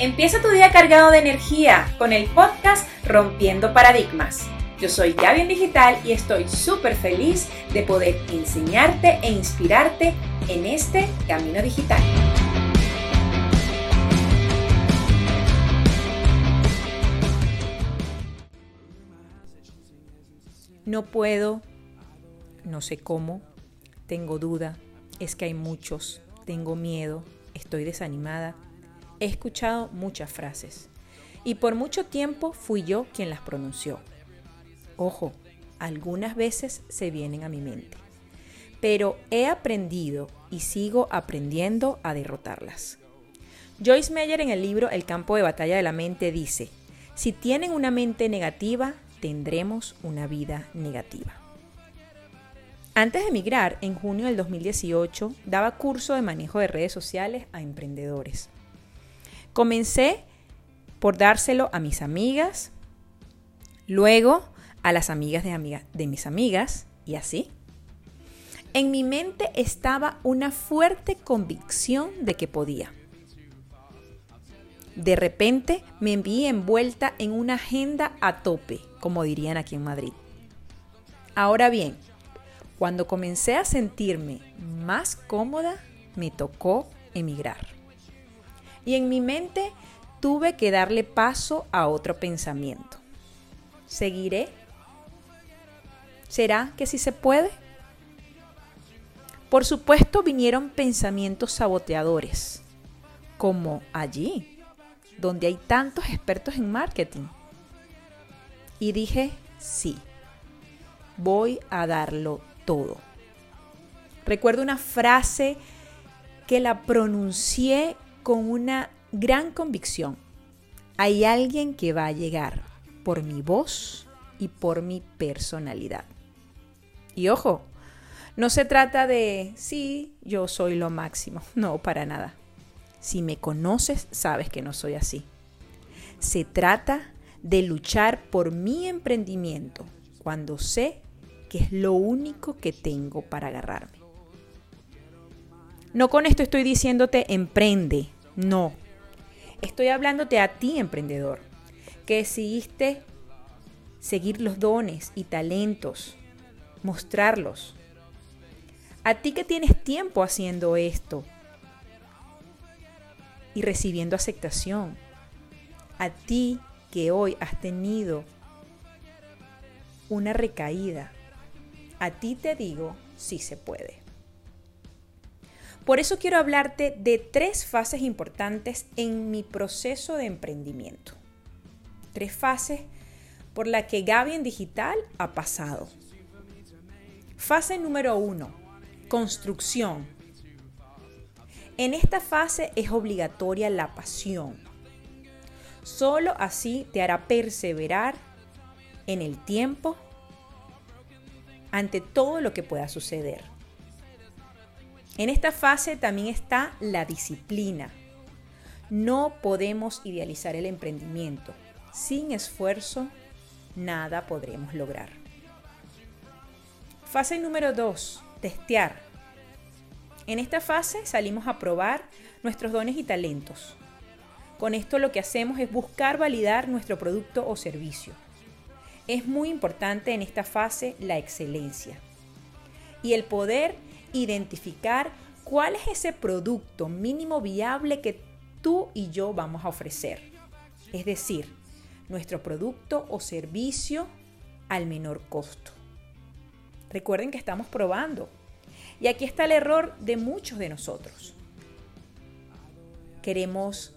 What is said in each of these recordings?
Empieza tu día cargado de energía con el podcast Rompiendo Paradigmas. Yo soy Gaby en Digital y estoy súper feliz de poder enseñarte e inspirarte en este camino digital. No puedo, no sé cómo, tengo duda, es que hay muchos, tengo miedo, estoy desanimada He escuchado muchas frases y por mucho tiempo fui yo quien las pronunció. Ojo, algunas veces se vienen a mi mente, pero he aprendido y sigo aprendiendo a derrotarlas. Joyce Meyer en el libro El campo de batalla de la mente dice, si tienen una mente negativa, tendremos una vida negativa. Antes de emigrar, en junio del 2018, daba curso de manejo de redes sociales a emprendedores. Comencé por dárselo a mis amigas, luego a las amigas de, de mis amigas y así. En mi mente estaba una fuerte convicción de que podía. De repente me vi envuelta en una agenda a tope, como dirían aquí en Madrid. Ahora bien, cuando comencé a sentirme más cómoda, me tocó emigrar y en mi mente tuve que darle paso a otro pensamiento. ¿Seguiré? ¿Será que sí se puede? Por supuesto vinieron pensamientos saboteadores, como allí, donde hay tantos expertos en marketing. Y dije, sí, voy a darlo todo. Recuerdo una frase que la pronuncié con una gran convicción. Hay alguien que va a llegar por mi voz y por mi personalidad. Y ojo, no se trata de, sí, yo soy lo máximo. No, para nada. Si me conoces, sabes que no soy así. Se trata de luchar por mi emprendimiento cuando sé que es lo único que tengo para agarrarme. No con esto estoy diciéndote emprende, no. Estoy hablándote a ti, emprendedor, que decidiste seguir los dones y talentos, mostrarlos. A ti que tienes tiempo haciendo esto y recibiendo aceptación. A ti que hoy has tenido una recaída. A ti te digo, sí se puede. Por eso quiero hablarte de tres fases importantes en mi proceso de emprendimiento. Tres fases por las que Gaby en Digital ha pasado. Fase número uno, construcción. En esta fase es obligatoria la pasión. Solo así te hará perseverar en el tiempo ante todo lo que pueda suceder. En esta fase también está la disciplina. No podemos idealizar el emprendimiento. Sin esfuerzo, nada podremos lograr. Fase número 2. Testear. En esta fase salimos a probar nuestros dones y talentos. Con esto lo que hacemos es buscar validar nuestro producto o servicio. Es muy importante en esta fase la excelencia y el poder identificar cuál es ese producto mínimo viable que tú y yo vamos a ofrecer. Es decir, nuestro producto o servicio al menor costo. Recuerden que estamos probando. Y aquí está el error de muchos de nosotros. Queremos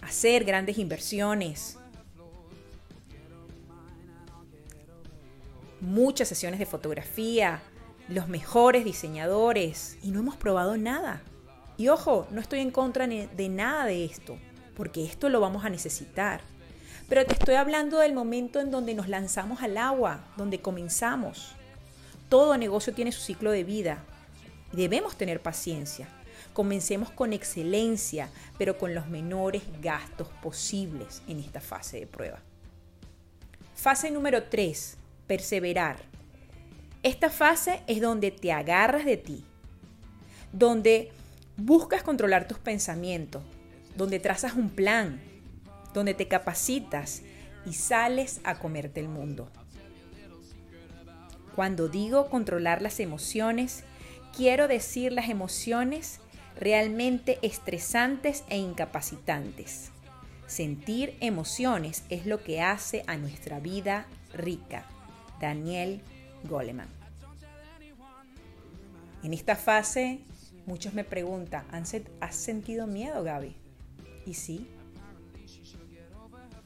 hacer grandes inversiones, muchas sesiones de fotografía, los mejores diseñadores y no hemos probado nada. Y ojo, no estoy en contra de nada de esto, porque esto lo vamos a necesitar. Pero te estoy hablando del momento en donde nos lanzamos al agua, donde comenzamos. Todo negocio tiene su ciclo de vida. Debemos tener paciencia. Comencemos con excelencia, pero con los menores gastos posibles en esta fase de prueba. Fase número 3. Perseverar. Esta fase es donde te agarras de ti, donde buscas controlar tus pensamientos, donde trazas un plan, donde te capacitas y sales a comerte el mundo. Cuando digo controlar las emociones, quiero decir las emociones realmente estresantes e incapacitantes. Sentir emociones es lo que hace a nuestra vida rica. Daniel Goleman. En esta fase, muchos me preguntan, ¿has sentido miedo, Gaby? Y sí,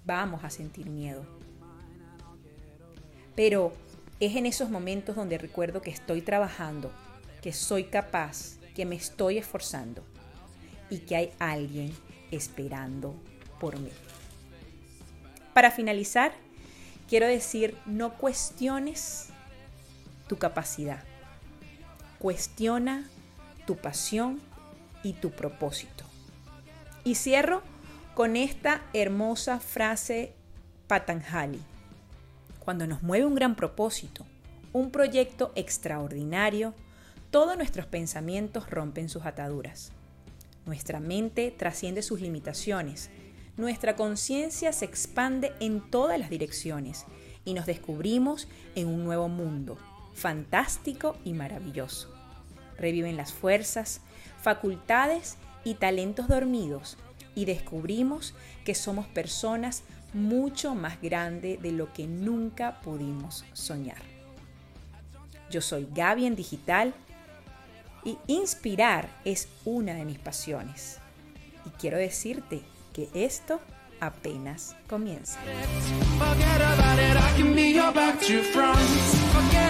vamos a sentir miedo. Pero es en esos momentos donde recuerdo que estoy trabajando, que soy capaz, que me estoy esforzando y que hay alguien esperando por mí. Para finalizar, quiero decir, no cuestiones tu capacidad. Cuestiona tu pasión y tu propósito. Y cierro con esta hermosa frase Patanjali cuando nos mueve un gran propósito, un proyecto extraordinario, todos nuestros pensamientos rompen sus ataduras. Nuestra mente trasciende sus limitaciones, nuestra conciencia se expande en todas las direcciones y nos descubrimos en un nuevo mundo, fantástico y maravilloso. Reviven las fuerzas, facultades y talentos dormidos y descubrimos que somos personas mucho más grande de lo que nunca pudimos soñar. Yo soy Gaby en Digital y inspirar es una de mis pasiones. Y quiero decirte que esto apenas comienza.